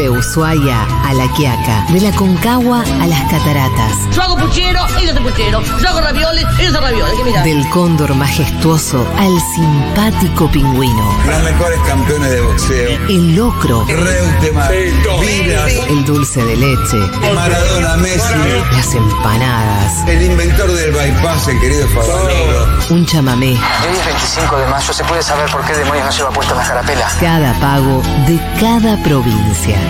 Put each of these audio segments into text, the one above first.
De Ushuaia a La Quiaca, de la Concagua a las Cataratas. Yo hago puchero, ellos hacen puchero. Yo hago ravioles, ellos hacen ravioles. Del cóndor majestuoso al simpático pingüino. Los mejores campeones de boxeo. El locro, Reutemann, Vilas, el dulce de leche, Maradona, Messi, las empanadas, el inventor del bypass, el querido Favaloro. un chamamé. Hoy es 25 de mayo, ¿se puede saber por qué demonios no lleva puesta la carapela? Cada pago de cada provincia.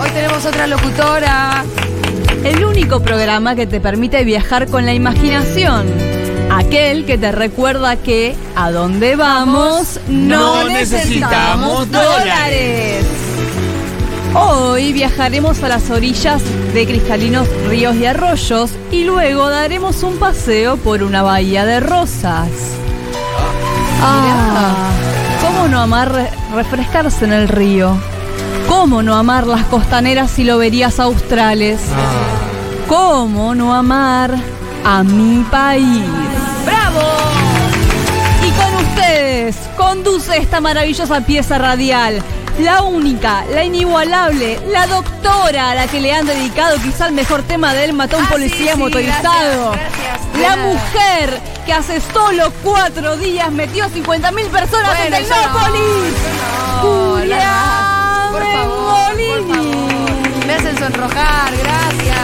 Hoy tenemos otra locutora. El único programa que te permite viajar con la imaginación. Aquel que te recuerda que a dónde vamos no, necesitamos dólares. Hoy viajaremos a las orillas de cristalinos ríos y arroyos y luego daremos un paseo por una bahía de rosas. Ah, ¿cómo no amar re- refrescarse en el río? ¿Cómo no amar las costaneras y loberías australes? ¿Cómo no amar a mi país? ¡Bravo! Y con ustedes conduce esta maravillosa pieza radial. La única, la inigualable, la doctora a la que le han dedicado quizá el mejor tema de él mató a un policía motorizado. La mujer que hace solo cuatro días metió a 50 mil personas en Tecnópolis. Julián Por favor, por Mengolini. favor. Me hacen sonrojar, gracias.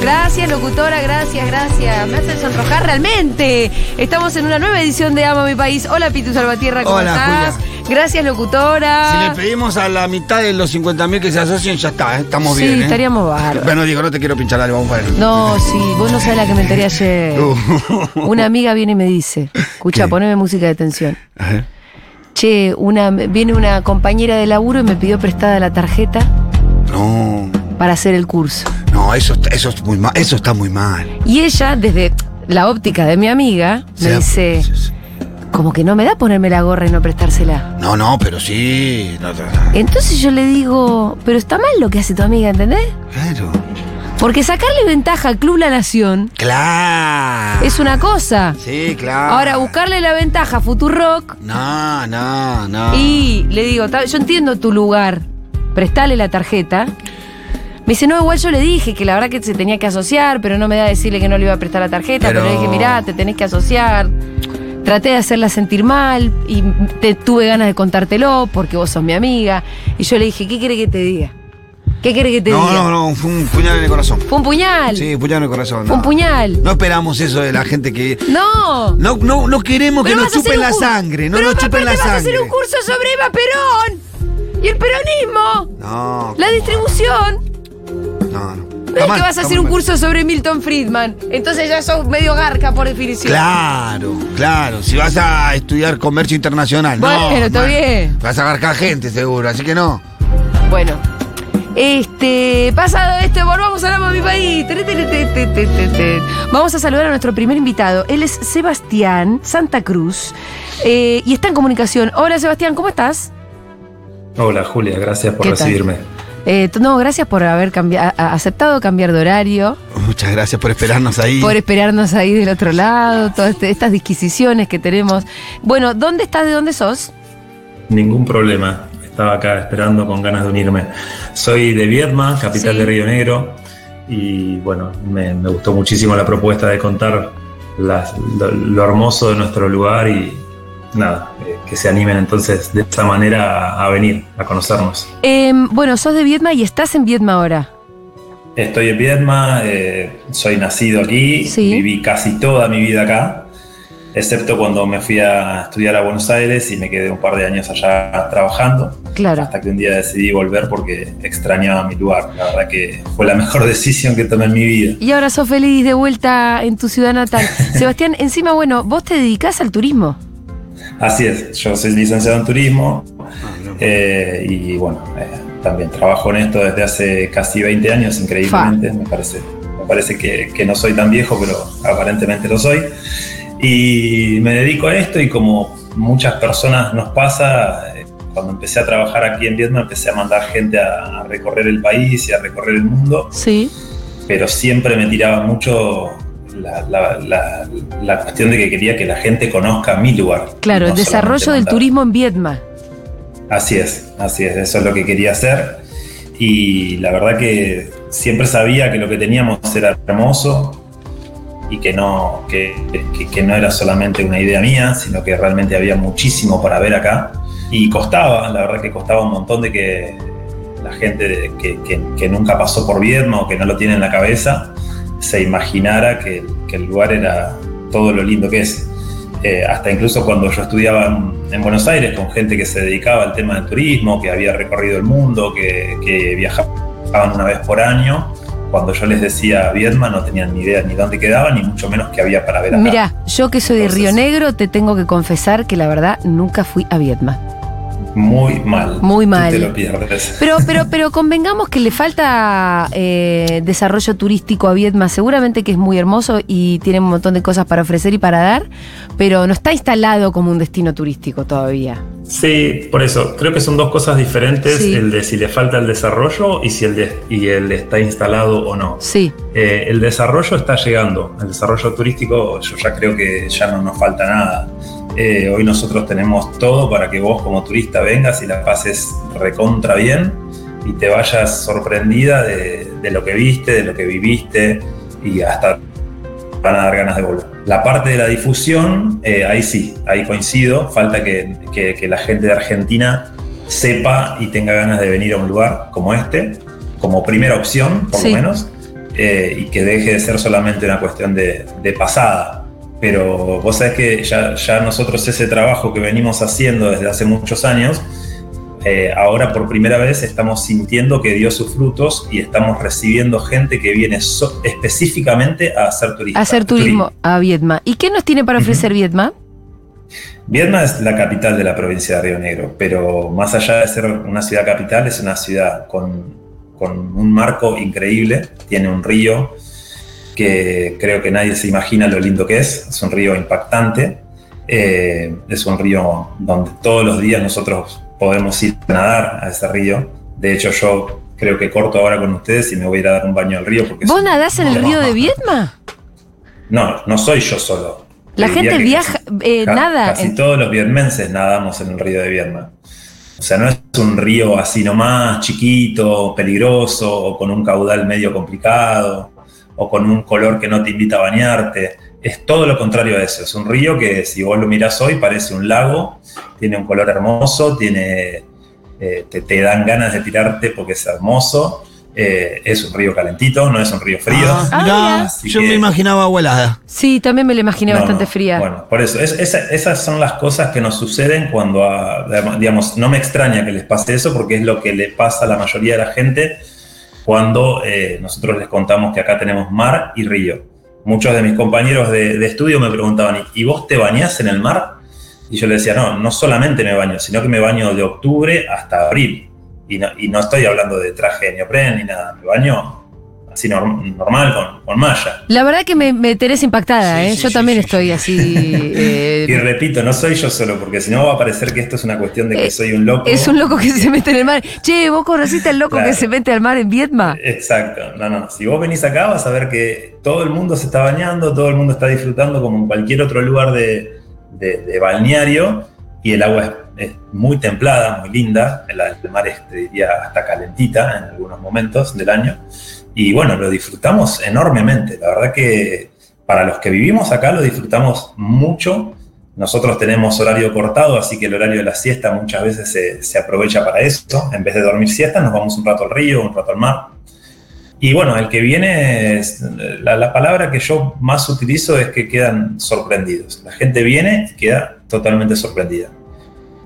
Gracias, locutora, gracias, gracias. Me hacen sonrojar realmente. Estamos en una nueva edición de Ama mi país. Hola, Pitu Salvatierra, ¿cómo Hola, estás? Gracias, locutora. Si le pedimos a la mitad de los 50.000 que se asocien, ya está, ¿eh? estamos Sí, bien. ¿eh? estaríamos bárbaros. Bueno, digo, no te quiero pinchar algo, vamos a ver. No, sí, vos no sabés la que me enteré ayer. Una amiga viene y me dice, escucha, ¿Qué? poneme música de tensión. Ajá. Che, una, viene una compañera de laburo y me pidió prestada la tarjeta No, para hacer el curso. no, eso, está- eso, es muy mal, eso está muy mal. Y ella, desde la óptica de mi amiga, me dice, como que no me da ponerme la gorra y no prestársela. No, no, pero sí. no, no, Entonces yo le digo, pero está mal lo que hace tu amiga, ¿entendés? claro. Porque sacarle ventaja al Club La Nación Claro. es una cosa. Sí, claro. Ahora, buscarle la ventaja a Futurock No, no, no. y le digo, "Ta- yo entiendo tu lugar, prestale la tarjeta. Me dice, no, igual yo le dije que la verdad que se tenía que asociar, pero no me da a decirle que no le iba a prestar la tarjeta, pero, Pero- le dije, mirá, te tenés que asociar. Traté de hacerla sentir mal y te, tuve ganas de contártelo porque vos sos mi amiga. Y yo le dije, ¿qué quiere que te diga? ¿Qué quiere que te No, diga? no, no, fue un puñal en el corazón. Fue un puñal. Sí, un puñal en el corazón. Un no. puñal. No esperamos eso de la gente que. No. No, no, no queremos que nos chupen la sangre. No Pero nos chupen la aparte vas a hacer sangre. un curso sobre Eva Perón y el peronismo. No. La distribución. No, no. No es que vas a hacer un curso sobre Milton Friedman. Entonces ya sos medio garca por definición. Claro, claro. Si vas a estudiar comercio internacional, no. Bueno, está bien. Vas a agarcar gente, seguro, así que no. Bueno. Este, pasado esto, volvamos a mi país. Vamos a saludar a nuestro primer invitado. Él es Sebastián Santa Cruz eh, y está en comunicación. Hola Sebastián, ¿cómo estás? Hola Julia, gracias por recibirme. Eh, no, gracias por haber a- aceptado cambiar de horario, Muchas gracias por esperarnos ahí. por esperarnos ahí del otro lado, todas este- estas disquisiciones que tenemos. Bueno, ¿dónde estás? ¿De dónde sos? Ningún problema. Estaba acá esperando con ganas de unirme. Soy de Viedma, capital Sí. de Río Negro. Y bueno, me, me gustó muchísimo la propuesta de contar las- lo, lo hermoso de nuestro lugar y nada, eh, que se animen entonces de esa manera a, a venir, a conocernos. Em, bueno, sos de Viedma y estás en Viedma ahora. Estoy en Viedma, eh, soy nacido aquí, Sí. viví casi toda mi vida acá, excepto cuando me fui a estudiar a Buenos Aires y me quedé un par de años allá trabajando, Claro. hasta que un día decidí volver porque extrañaba mi lugar. La verdad que fue la mejor decisión que tomé en mi vida. Y ahora sos feliz de vuelta en tu ciudad natal. Sebastián, encima, bueno, vos te dedicás al turismo. Así es, yo soy licenciado en turismo, Eh, y bueno, eh, también trabajo en esto desde hace casi 20 años, increíblemente. Me parece, me parece que, que no soy tan viejo, pero aparentemente lo soy. Y me dedico a esto y como muchas personas nos pasa, eh, cuando empecé a trabajar aquí en Vietnam empecé a mandar gente a, a recorrer el país y a recorrer el mundo, Sí. pero siempre me tiraba mucho la, la- la- la cuestión de que quería que la gente conozca mi lugar. Claro, No el desarrollo del turismo en Vietnam. Así es, así es, eso es lo que quería hacer. Y la verdad que siempre sabía que lo que teníamos era hermoso y que no, que, que- no era solamente una idea mía, sino que realmente había muchísimo para ver acá. Y costaba, la verdad que costaba un montón de que la gente que, que- nunca pasó por Vietnam o que no lo tiene en la cabeza se imaginara que, el lugar era todo lo lindo que es. Eh, hasta incluso cuando yo estudiaba en Buenos Aires con gente que se dedicaba al tema del turismo, que había recorrido el mundo, que, que viajaban una vez por año, cuando yo les decía Vietnam no tenían ni idea ni dónde quedaba, ni mucho menos qué había para ver acá. Mira, yo que soy de Río Negro, te tengo que confesar que la verdad nunca fui a Vietnam. Muy mal. Muy Tú mal. te lo pierdes. Pero, pero, pero convengamos que le falta eh, desarrollo turístico a Vietnam. Seguramente que es muy hermoso y tiene un montón de cosas para ofrecer y para dar, pero no está instalado como un destino turístico todavía. Sí, por eso. Creo que son dos cosas diferentes, Sí. el de si le falta el desarrollo y si el, de- y el está instalado o no. Sí, Eh, el desarrollo está llegando. El desarrollo turístico, yo ya creo que ya no nos falta nada. Eh, hoy nosotros tenemos todo para que vos como turista vengas y la pases recontra bien y te vayas sorprendida de, de lo que viste, de lo que viviste y hasta van a dar ganas de volver. La parte de la difusión, eh, ahí sí, ahí coincido. Falta que, que- que la gente de Argentina sepa y tenga ganas de venir a un lugar como este, como primera opción, por Sí. lo menos, eh, y que deje de ser solamente una cuestión de, de pasada. Pero vos sabés que ya, ya nosotros ese trabajo que venimos haciendo desde hace muchos años, eh, ahora por primera vez estamos sintiendo que dio sus frutos y estamos recibiendo gente que viene so- específicamente a hacer turismo. hacer turismo a Vietnam. ¿Y qué nos tiene para ofrecer Vietnam? Viedma es la capital de la provincia de Río Negro, pero más allá de ser una ciudad capital, es una ciudad con, con un marco increíble. Tiene un río que creo que nadie se imagina lo lindo que es. Es un río impactante. Eh, es un río donde todos los días nosotros podemos ir a nadar a ese río. De hecho, yo creo que corto ahora con ustedes y me voy a ir a dar un baño al río. Porque ¿Vos nadás en el río de Vietnam? No, no soy yo solo. La Te gente viaja, casi- eh, nada. Casi en- todos los vietmenses nadamos en el río de Vietnam. O sea, no es un río así nomás, chiquito, peligroso, o con un caudal medio complicado, o con un color que no te invita a bañarte. Es todo lo contrario a eso. Es un río que, si vos lo mirás hoy, parece un lago, tiene un color hermoso, tiene, eh, te, te dan ganas de tirarte porque es hermoso. Eh, es un río calentito, no es un río frío. Ah, Ah, yo que- me imaginaba abuelada. Sí, también me la imaginé No, bastante no. fría. Bueno, por eso, es- esa- esas son las cosas que nos suceden cuando, a- digamos, no me extraña que les pase eso porque es lo que le pasa a la mayoría de la gente cuando eh, nosotros les contamos que acá tenemos mar y río. Muchos de mis compañeros de, estudio me preguntaban, ¿y vos te bañás en el mar? Y yo les decía, no, no solamente me baño, sino que me baño de octubre hasta abril. Y no, y no estoy hablando de traje de neopren ni nada, me baño así norm- normal con, con malla. La verdad que me, me tenés impactada, Sí, ¿eh? sí, Yo sí, también sí, estoy sí. así. eh, Y repito, no soy yo solo, porque si no va a parecer que esto es una cuestión de que Eh, soy un loco. es un loco que se mete en el mar. Che, ¿vos conociste al loco Claro. que se mete al mar en Vietnam? Exacto, no, no. Si vos venís acá vas a ver que todo el mundo se está bañando, todo el mundo está disfrutando como en cualquier otro lugar de, de- de balneario y el agua es, es muy templada, muy linda. El, el mar es, te diría, hasta calentita en algunos momentos del año. Y bueno, lo disfrutamos enormemente. La verdad que para los que vivimos acá lo disfrutamos mucho. Nosotros tenemos horario cortado, así que el horario de la siesta muchas veces se, se aprovecha para eso. En vez de dormir siesta, nos vamos un rato al río, un rato al mar. Y bueno, el que viene, la palabra que yo más utilizo es que quedan sorprendidos. La gente viene y queda totalmente sorprendida.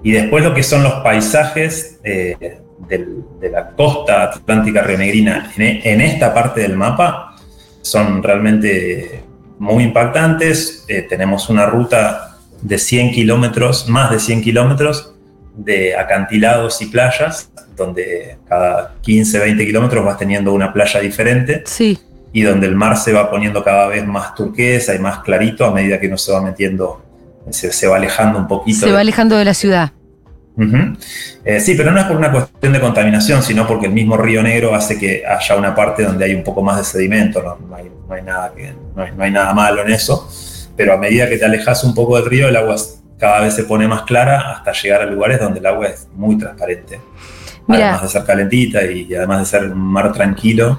Y después lo que son los paisajes eh, del- de la costa atlántica rionegrina en, e- en esta parte del mapa son realmente muy impactantes. Eh, tenemos una ruta de 100 kilómetros, más de 100 kilómetros, de acantilados y playas, donde cada 15, 20 kilómetros vas teniendo una playa diferente Sí. y donde el mar se va poniendo cada vez más turquesa y más clarito a medida que uno se va metiendo, se, se va alejando un poquito. Se de- va alejando de la ciudad. Eh, sí, pero no es por una cuestión de contaminación, sino porque el mismo río Negro hace que haya una parte donde hay un poco más de sedimento, no, no hay, no hay nada que, no, hay, no hay nada malo en eso, pero a medida que te alejas un poco del río, el agua cada vez se pone más clara hasta llegar a lugares donde el agua es muy transparente. Mira. Además de ser calentita y, y además de ser un mar tranquilo,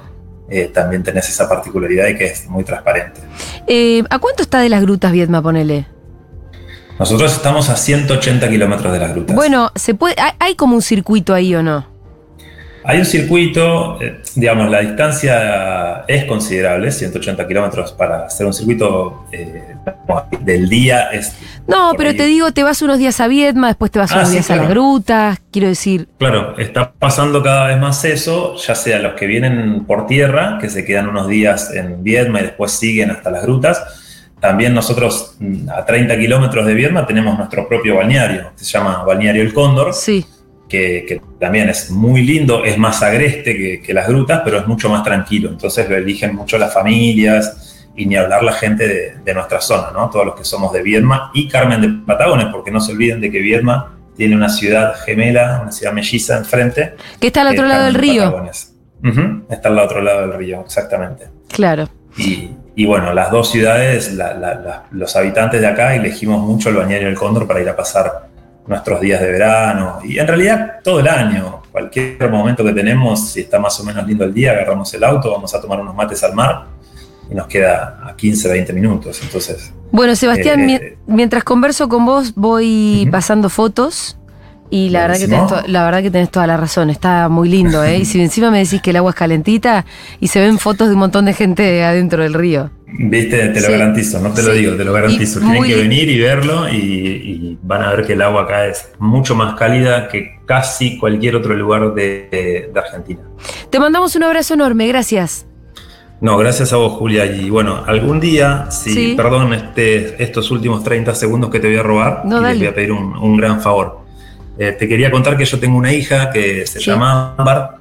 eh, también tenés esa particularidad de que es muy transparente. Eh, ¿A cuánto está de las grutas, Viedma, ponele? Nosotros estamos a 180 kilómetros de las grutas. Bueno, ¿se puede, hay, hay como un circuito ahí o no? Hay un circuito, eh, digamos, la distancia es considerable, 180 kilómetros para hacer un circuito eh, del día es... No, pero ahí. te digo, te vas unos días a Viedma, después te vas Ah, unos sí, días a las grutas, quiero decir, Claro, está pasando cada vez más eso, ya sea los que vienen por tierra, que se quedan unos días en Viedma y después siguen hasta las grutas. También nosotros mm, a 30 kilómetros de Viedma tenemos nuestro propio balneario, que se llama Balneario El Cóndor, sí. que, que también es muy lindo, es más agreste que, que las grutas, pero es mucho más tranquilo. Entonces lo eligen mucho las familias y ni hablar la gente de, de nuestra zona, ¿no? Todos los que somos de Viedma y Carmen de Patagones, porque no se olviden de que Viedma tiene una ciudad gemela, una ciudad melliza enfrente. Que está al otro lado del río. Patagones. Ujú, Está al otro lado del río, exactamente. Claro. Y, y bueno, las dos ciudades, la- la- la- los habitantes de acá elegimos mucho el Bañario del Cóndor para ir a pasar nuestros días de verano y en realidad todo el año, cualquier momento que tenemos, si está más o menos lindo el día, agarramos el auto, vamos a tomar unos mates al mar y nos queda a 15, 20 minutos. Entonces, Bueno, Sebastián, Eh, mi- mientras converso con vos, voy pasando fotos. Y la verdad, que tenés Buenísimo. to- la verdad que tenés toda la razón, está muy lindo, ¿eh? Y si encima me decís que el agua es calentita y se ven fotos de un montón de gente adentro del río. viste, te lo Sí. garantizo, no te lo digo, te lo garantizo. Y Tienen muy que venir y verlo y, y van a ver que el agua acá es mucho más cálida que casi cualquier otro lugar de- de Argentina. Te mandamos un abrazo enorme, gracias. No, gracias a vos, Julia. Y bueno, algún día, si, Sí. perdón este, estos últimos 30 segundos que te voy a robar, No, y les voy a pedir un, un gran favor. Eh, te quería contar que yo tengo una hija que se Sí. llama Ámbar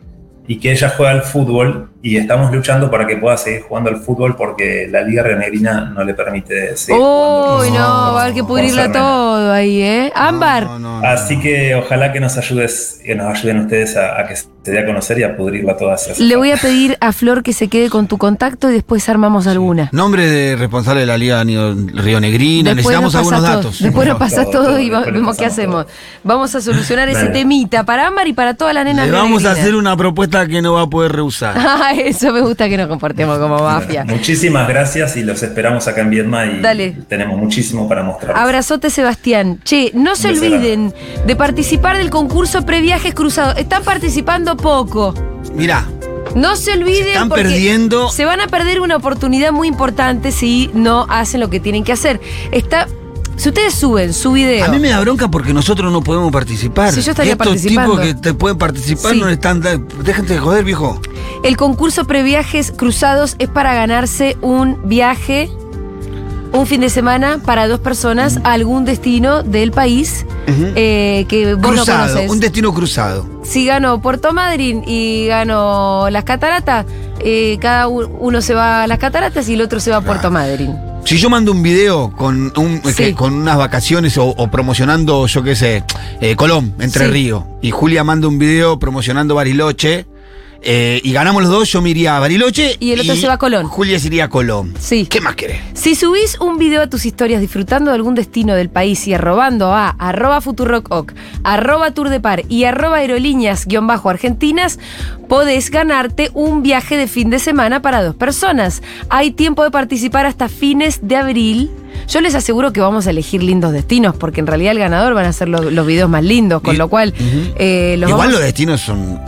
y que ella juega al fútbol y estamos luchando para que pueda seguir jugando al fútbol porque la Liga Rionegrina no le permite seguir jugando. Uy, no, va a haber que nena. todo ahí, ¿eh? Ámbar, No, no, no. Así que ojalá que nos ayudes, que nos ayuden ustedes a, a que se dé a conocer y a pudrirla toda le voy a pedir a Flor que se quede con tu contacto y después armamos alguna. Nombre de responsable de la Liga Río Negrina, Después necesitamos nos algunos todo. datos. Después nos Todo, pasás todo, todo y vemos qué hacemos. Vamos a solucionar ese temita para Ámbar y para toda la nena Le vamos a hacer una propuesta que no va a poder rehusar. Eso me gusta que nos comportemos como mafia. Muchísimas gracias y los esperamos acá en Viedma y Dale. tenemos muchísimo para mostrar. Abrazote Sebastián. Che, no se olviden de participar del concurso Previajes Cruzados. Están participando poco. Mirá, No se olviden están porque perdiendo. se van a perder una oportunidad muy importante si no hacen lo que tienen que hacer. Está si ustedes suben su video A mí me da bronca porque nosotros no podemos participar. Sí, yo estaría estos participando. tipos que te pueden participar Sí. no están. Déjate de joder, viejo. El concurso Previajes Cruzados es para ganarse un viaje, un fin de semana para dos personas a algún destino del país Ujú. eh, que vos no cruzado, conoces. un destino cruzado. Si gano Puerto Madryn y gano las cataratas, eh, cada uno se va a las cataratas y el otro se va a Puerto Madryn. Si yo mando un video con, un, Sí. que- con unas vacaciones o, o promocionando, yo qué sé, eh, Colón, Entre Sí. Ríos, y Julia manda un video promocionando Bariloche, eh, y ganamos los dos, yo me iría a Bariloche. Y el otro se va a Colón. Julia se iría a Colón. Sí. ¿Qué más querés? Si subís un video a tus historias disfrutando de algún destino del país y arrobando a arroba futurock, arroba tour de par y arroba aerolíneas-argentinas, podés ganarte un viaje de fin de semana para dos personas. Hay tiempo de participar hasta fines de abril. Yo les aseguro que vamos a elegir lindos destinos, porque en realidad el ganador van a ser los, los videos más lindos, con Y- lo cual Ujú. eh, los Igual vamos- los destinos son.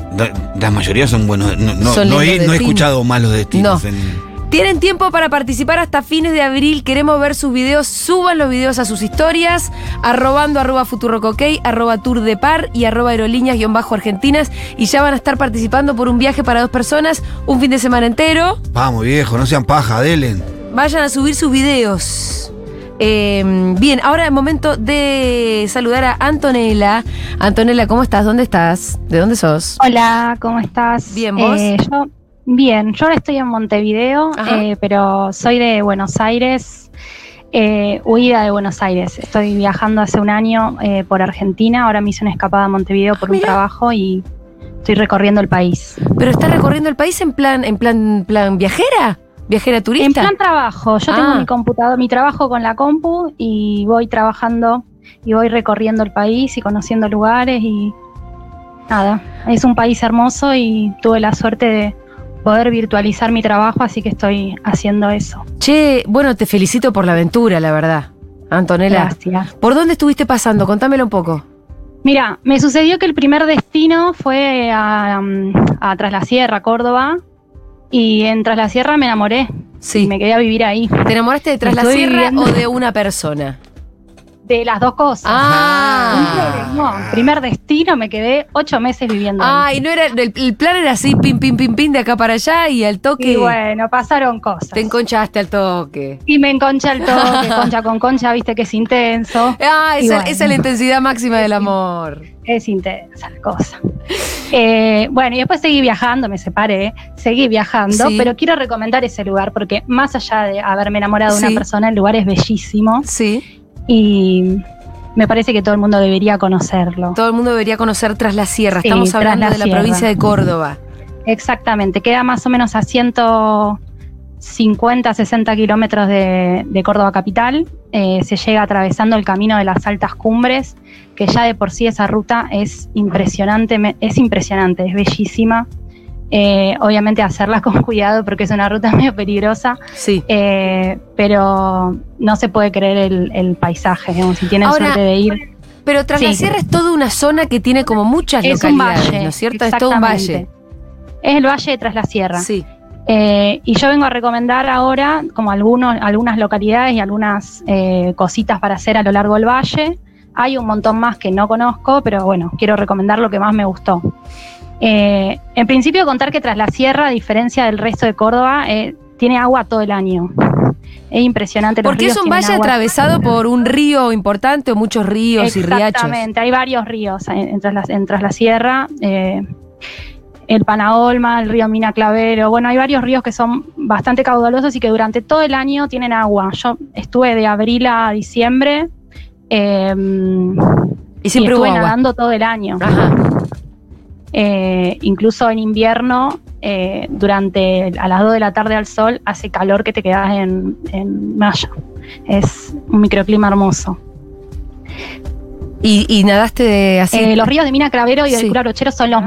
La, mayoría son buenos. No, no- Son no he, no he destinos. escuchado malos destinos. No. en- Tienen tiempo para participar hasta fines de abril. Queremos ver sus videos. Suban los videos a sus historias. Arrobando arroba futurocook, arroba tour de par y arroba aerolíneas-argentinas. Y ya van a estar participando por un viaje para dos personas, un fin de semana entero. Vamos, viejo, no sean paja, delen. Vayan a subir sus videos. Eh, bien, ahora es momento de saludar a Antonella. Antonella, ¿cómo estás? ¿Dónde estás? ¿De dónde sos? Hola, ¿cómo estás? Bien, ¿vos? Eh, yo, bien, yo ahora estoy en Montevideo, eh, pero soy de Buenos Aires, eh, huida de Buenos Aires. Estoy viajando hace un año por Argentina, ahora me hice una escapada a Montevideo por un mira. trabajo y estoy recorriendo el país. ¿Pero estás recorriendo el país en plan, en plan, plan viajera? ¿Viajera turista? En plan trabajo, yo Ah. tengo mi computador, mi trabajo con la compu y voy trabajando y voy recorriendo el país y conociendo lugares y nada, es un país hermoso y tuve la suerte de poder virtualizar mi trabajo, así que estoy haciendo eso. Che, bueno, te felicito por la aventura, la verdad. Antonella. Gracias. ¿Por dónde estuviste pasando? Contámelo un poco. Mira, me sucedió que el primer destino fue a, um, a Tras la Sierra, Córdoba, y en Tras la Sierra me enamoré Sí. me quedé a vivir ahí. ¿Te enamoraste de Tras la Sierra viviendo- o de una persona? De las dos cosas. Ah. No, primer destino me quedé ocho meses viviendo ahí. Ah, y no era. El, el plan era así, pim, pim, pim, pim, de acá para allá y al toque. Y bueno, pasaron cosas. Te enconchaste al toque. Y me enconcha el toque, concha con concha, viste que es intenso. Ah, esa, bueno. esa es la intensidad máxima del amor. Es intensa la cosa. Eh, bueno, y después seguí viajando, me separé, seguí viajando, Sí. pero quiero recomendar ese lugar porque más allá de haberme enamorado de Sí. una persona, el lugar es bellísimo Sí. Y me parece que todo el mundo debería conocerlo. Todo el mundo debería conocer Tras la Sierra. Sí, Estamos hablando la de la Sierra. provincia de Córdoba. Exactamente, queda más o menos a 150, 60 kilómetros de, de Córdoba capital. Eh, se llega atravesando el camino de las altas cumbres, que ya de por sí esa ruta es impresionante, es impresionante, es bellísima. Eh, obviamente hacerla con cuidado porque es una ruta medio peligrosa, Sí. eh, pero no se puede creer el, el paisaje, digamos, si tienen Ahora, suerte de ir. Pero Tras la. Sierra es toda una zona que tiene como muchas Es un valle, ¿no es cierto? Es todo un valle. Es el valle de Tras la Sierra. Sí. Eh, y yo vengo a recomendar ahora como algunos, algunas localidades y algunas eh, cositas para hacer a lo largo del valle. Hay un montón más que no conozco, pero bueno, quiero recomendar lo que más me gustó. Eh, en principio contar que tras la sierra, a diferencia del resto de Córdoba, eh, tiene agua todo el año. Es impresionante. los Porque es un valle agua. atravesado por un río importante o muchos ríos y riachos. Exactamente, hay varios ríos en, en tras, la, en Tras la Sierra. eh, el Panaolma, el río Mina Clavero. Bueno, hay varios ríos que son bastante caudalosos y que durante todo el año tienen agua. Yo estuve de abril a diciembre. eh, Y siempre hubo estuve agua. nadando todo el año. Ajá. Eh, incluso en invierno, eh, durante a las 2 de la tarde al sol, hace calor que te quedas en, en malla. Es un microclima hermoso. Y, y nadaste así. Eh, los ríos de Mina Cravero y del Sí. Cura Brochero son los.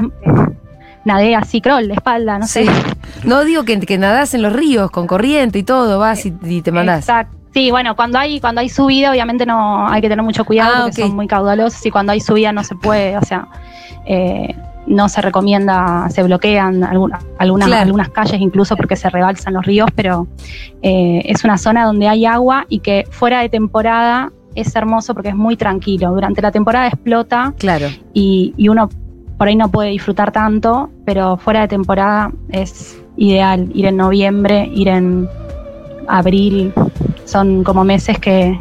Nadé así, crawl, de espalda, no Sí. sé. No digo que, que nadás en los ríos con corriente y todo, vas y, y te mandás. Exacto. Sí, bueno, cuando hay, cuando hay subida, obviamente no hay que tener mucho cuidado Ah, porque son muy caudalosos y cuando hay subida no se puede, o sea, eh, no se recomienda, se bloquean alguna- algunas, Claro. algunas calles incluso porque se rebalsan los ríos, pero eh, es una zona donde hay agua y que fuera de temporada es hermoso porque es muy tranquilo. Durante la temporada explota Claro. y, y uno por ahí no puede disfrutar tanto, pero fuera de temporada es ideal ir en noviembre, ir en abril, son como meses que,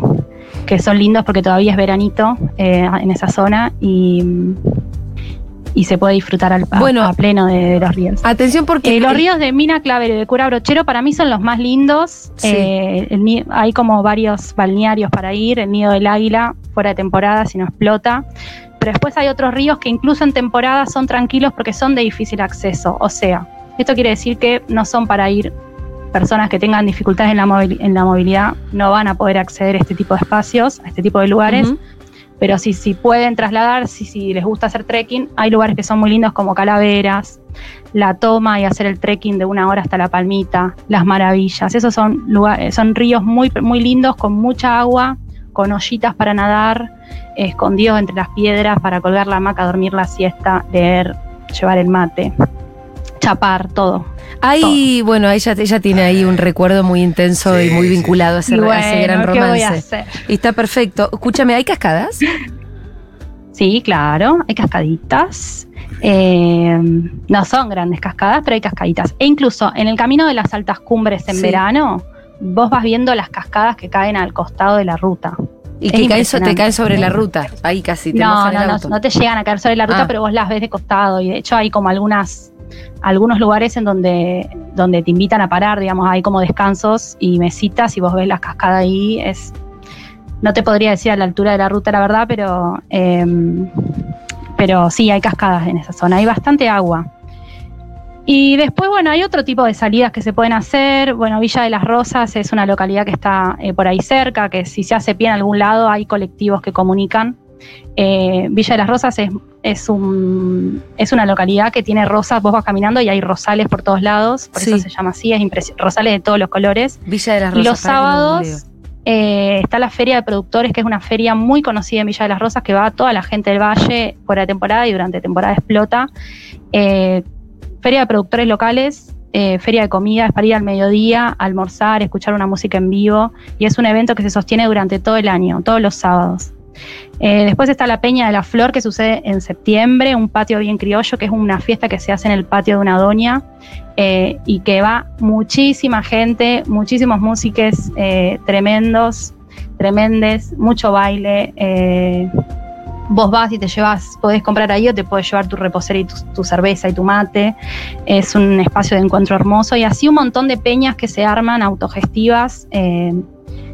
que son lindos porque todavía es veranito eh, en esa zona y, y se puede disfrutar al, Bueno. a pleno de, de los ríos. Atención porque. Eh, los ríos de Mina Clavero y de Cura Brochero para mí son los más lindos. Sí. Eh, el hay como varios balnearios para ir, el Nido del Águila, fuera de temporada, si no explota. Pero después hay otros ríos que incluso en temporada son tranquilos porque son de difícil acceso. O sea, esto quiere decir que no son para ir personas que tengan dificultades en la, en la movilidad, no van a poder acceder a este tipo de espacios, a este tipo de lugares. Pero si, si pueden trasladar, si, si les gusta hacer trekking, hay lugares que son muy lindos como Calaveras, La Toma y hacer el trekking de una hora hasta La Palmita, Las Maravillas. Esos son, lugares, son ríos muy, muy lindos con mucha agua, con ollitas para nadar, escondidos entre las piedras para colgar la hamaca, dormir la siesta, leer, llevar el mate, chapar, todo. Ahí, bueno, ella, ella tiene ahí un recuerdo muy intenso y muy sí. vinculado a ese, Y a ese gran bueno, ¿qué voy a romance. hacer? Y está perfecto. Escúchame, ¿hay cascadas? Sí, claro, hay cascaditas. Eh, no son grandes cascadas, pero hay cascaditas. E incluso en el camino de las altas cumbres en Sí. verano, vos vas viendo las cascadas que caen al costado de la ruta. Y Es que caen, te caen sobre la ruta. Ahí casi te No, mojan no, el no, no te llegan a caer sobre la ruta, Ah. pero vos las ves de costado. Y de hecho hay como algunas, algunos lugares en donde, donde te invitan a parar, digamos, hay como descansos y mesitas y vos ves las cascadas ahí. Es, no te podría decir a la altura de la ruta, la verdad, pero, em, pero sí, hay cascadas en esa zona. Hay bastante agua. Y después, bueno, hay otro tipo de salidas que se pueden hacer. Bueno, Villa de las Rosas es una localidad que está eh, por ahí cerca, que si se hace pie en algún lado hay colectivos que comunican. Eh, Villa de las Rosas es, es, un, es una localidad que tiene rosas, vos vas caminando y hay rosales por todos lados, por eso se llama así, es rosales de todos los colores. Villa de las Y Rosas. los para que lo sábados eh, está la Feria de Productores, que es una feria muy conocida en Villa de las Rosas, que va toda la gente del valle fuera de temporada y durante temporada explota. Eh, feria de productores locales, eh, feria de comida, es para ir al mediodía, almorzar, escuchar una música en vivo, y es un evento que se sostiene durante todo el año, todos los sábados. Eh, después está la Peña de la Flor, que sucede en septiembre, un patio bien criollo, que es una fiesta que se hace en el patio de una doña, eh, y que va muchísima gente, muchísimos músicos tremendos, tremendes, mucho baile. eh, vos vas y te llevas, podés comprar ahí o te puedes llevar tu reposera y tu, cerveza y tu mate. Es un espacio de encuentro hermoso y así un montón de peñas que se arman autogestivas, eh,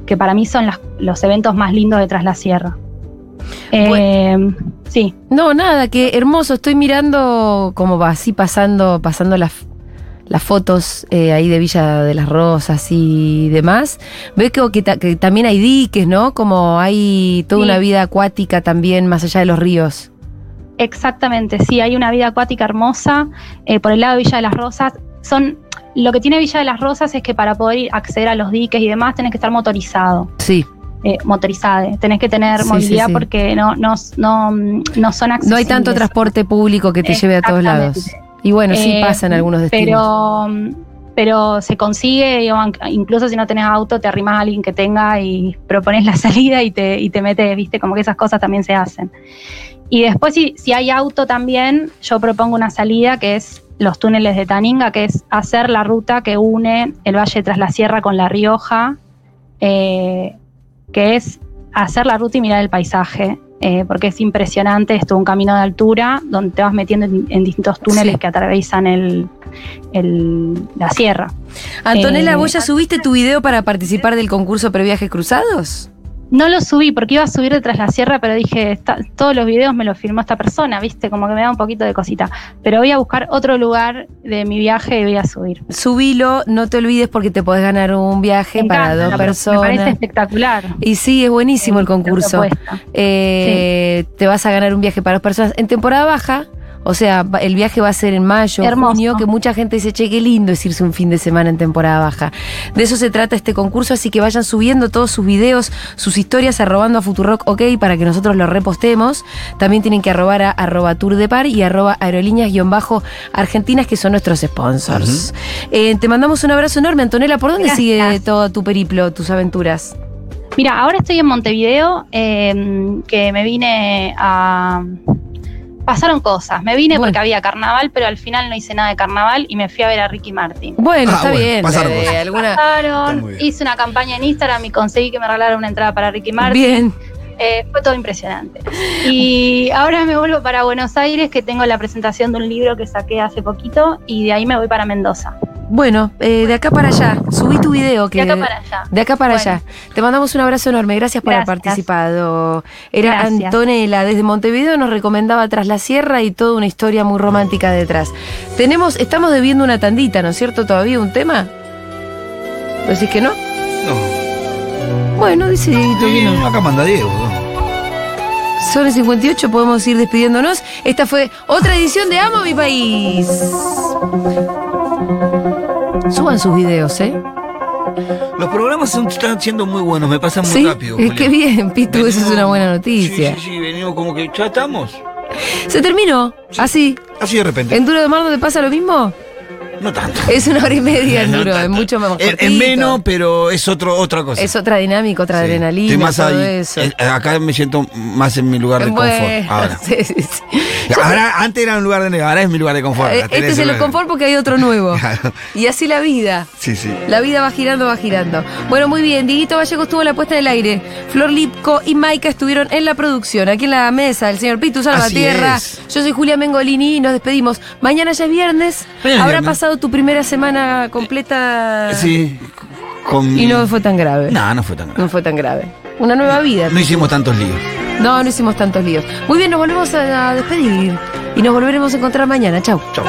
que para mí son los eventos más lindos de Tras la Sierra. Eh, sí. No, nada, que hermoso. Estoy mirando cómo va así pasando, pasando las, las fotos eh, ahí de Villa de las Rosas y demás. Veo que, que ta- que también hay diques, ¿no? Como hay toda Sí. una vida acuática también más allá de los ríos. Exactamente, sí, hay una vida acuática hermosa. eh, por el lado de Villa de las Rosas, son. Lo que tiene Villa de las Rosas es que para poder acceder a los diques y demás tenés que estar motorizado, Sí. Eh, motorizado, tenés que tener Sí, movilidad sí, sí. porque no, no, no, no son accesibles. No hay tanto transporte público que te lleve a todos lados. Y bueno, sí Eh, pasa en algunos destinos. Pero, pero se consigue, incluso si no tenés auto, te arrimas a alguien que tenga y propones la salida y te, y te metes, viste, como que esas cosas también se hacen. Y después, si, si hay auto también, yo propongo una salida que es los túneles de Taninga, que es hacer la ruta que une el Valle tras la Sierra con La Rioja, eh, que es hacer la ruta y mirar el paisaje, eh, porque es impresionante, es todo un camino de altura donde te vas metiendo en, en distintos túneles Sí. que atraviesan el, el- la sierra. Antonella, eh, ¿vos ya subiste tu video para participar del concurso Previajes Cruzados? No lo subí porque iba a subir detrás la sierra, pero dije, "Esta- todos los videos me los filmó esta persona, viste, como que me da un poquito de cosita. Pero voy a buscar otro lugar de mi viaje y voy a subir. Subilo, no te olvides porque te podés ganar un viaje Me para encanta, dos me- Me parece personas. espectacular. Y sí, es buenísimo el concurso. Eh, Te vas a ganar un viaje para dos personas en temporada baja. O sea, el viaje va a ser en mayo, Hermoso. junio, que mucha gente dice, che, qué lindo es irse un fin de semana en temporada baja. De eso se trata este concurso, así que vayan subiendo todos sus videos, sus historias, arrobando a Futurock OK para que nosotros los repostemos. También tienen que arrobar a arroba Tour de Par y arroba aerolíneas-argentinas, que son nuestros sponsors. Eh, te mandamos un abrazo enorme, Antonella. ¿Por dónde Gracias. sigue todo tu periplo, tus aventuras? Mira, ahora estoy en Montevideo, eh, que me vine a... Pasaron cosas. Me vine Bueno. porque había carnaval, pero al final no hice nada de carnaval y me fui a ver a Ricky Martin. Bueno, Ah, está bueno, bien. pasaron cosas. alguna... Pasaron, hice una campaña en Instagram y conseguí que me regalaran una entrada para Ricky Martin. Bien. Eh, fue todo impresionante. Y ahora me vuelvo para Buenos Aires, que tengo la presentación de un libro que saqué hace poquito, y de ahí me voy para Mendoza. Bueno, eh, de acá para allá. Subí tu video. Que De acá para allá. De acá para Bueno. allá. Te mandamos un abrazo enorme. Gracias por haber participado. Era Gracias. Antonella desde Montevideo, nos recomendaba Tras la Sierra y toda una historia muy romántica detrás. Tenemos, estamos debiendo una tandita, ¿no es cierto? ¿Todavía un tema? ¿Decís que no? No. Bueno, dice Dieguito que no. Acá manda Diego. Son el 58, podemos ir despidiéndonos. Esta fue otra edición de Amo mi país. Suban sus videos, ¿eh? Los programas son- están siendo muy buenos, me pasan muy Sí, rápido. es que bien, Pitu, eso es Venimos- una buena noticia. Sí, sí, sí, venimos como que ya estamos. Se terminó, así. Así de repente. ¿En Duro de Mar no te pasa lo mismo? No tanto. Es una hora y media en No Duro, es mucho más Es, es cortito. menos, pero es otro, otra cosa. Es otra dinámica, otra Sí. adrenalina, Estoy más todo ahí. eso. Eh, Acá me siento más en mi lugar de Bueno, confort. Ahora. sí, sí, sí. Ahora, antes era un lugar de ahora es mi lugar de confort. Eh, Este es el lugar- confort porque hay otro nuevo. Claro. Y así la vida. Sí, sí. La vida va girando, va girando. Bueno, muy bien. Dieguito Vallejo estuvo en la puesta del aire. Flor Lipco y Maika estuvieron en la producción. Aquí en la mesa, el señor Pitu Salvatierra. Yo soy Julia Mengolini y nos despedimos. Mañana ya es viernes. Mañana Habrá viernes. Pasado tu primera semana completa. Sí. Con... Y no fue tan grave. No, no fue tan grave. No fue tan grave. Una nueva vida. No hicimos tantos líos. No, no hicimos tantos líos. Muy bien, nos volvemos a a despedir. Y nos volveremos a encontrar mañana. Chau. Chau.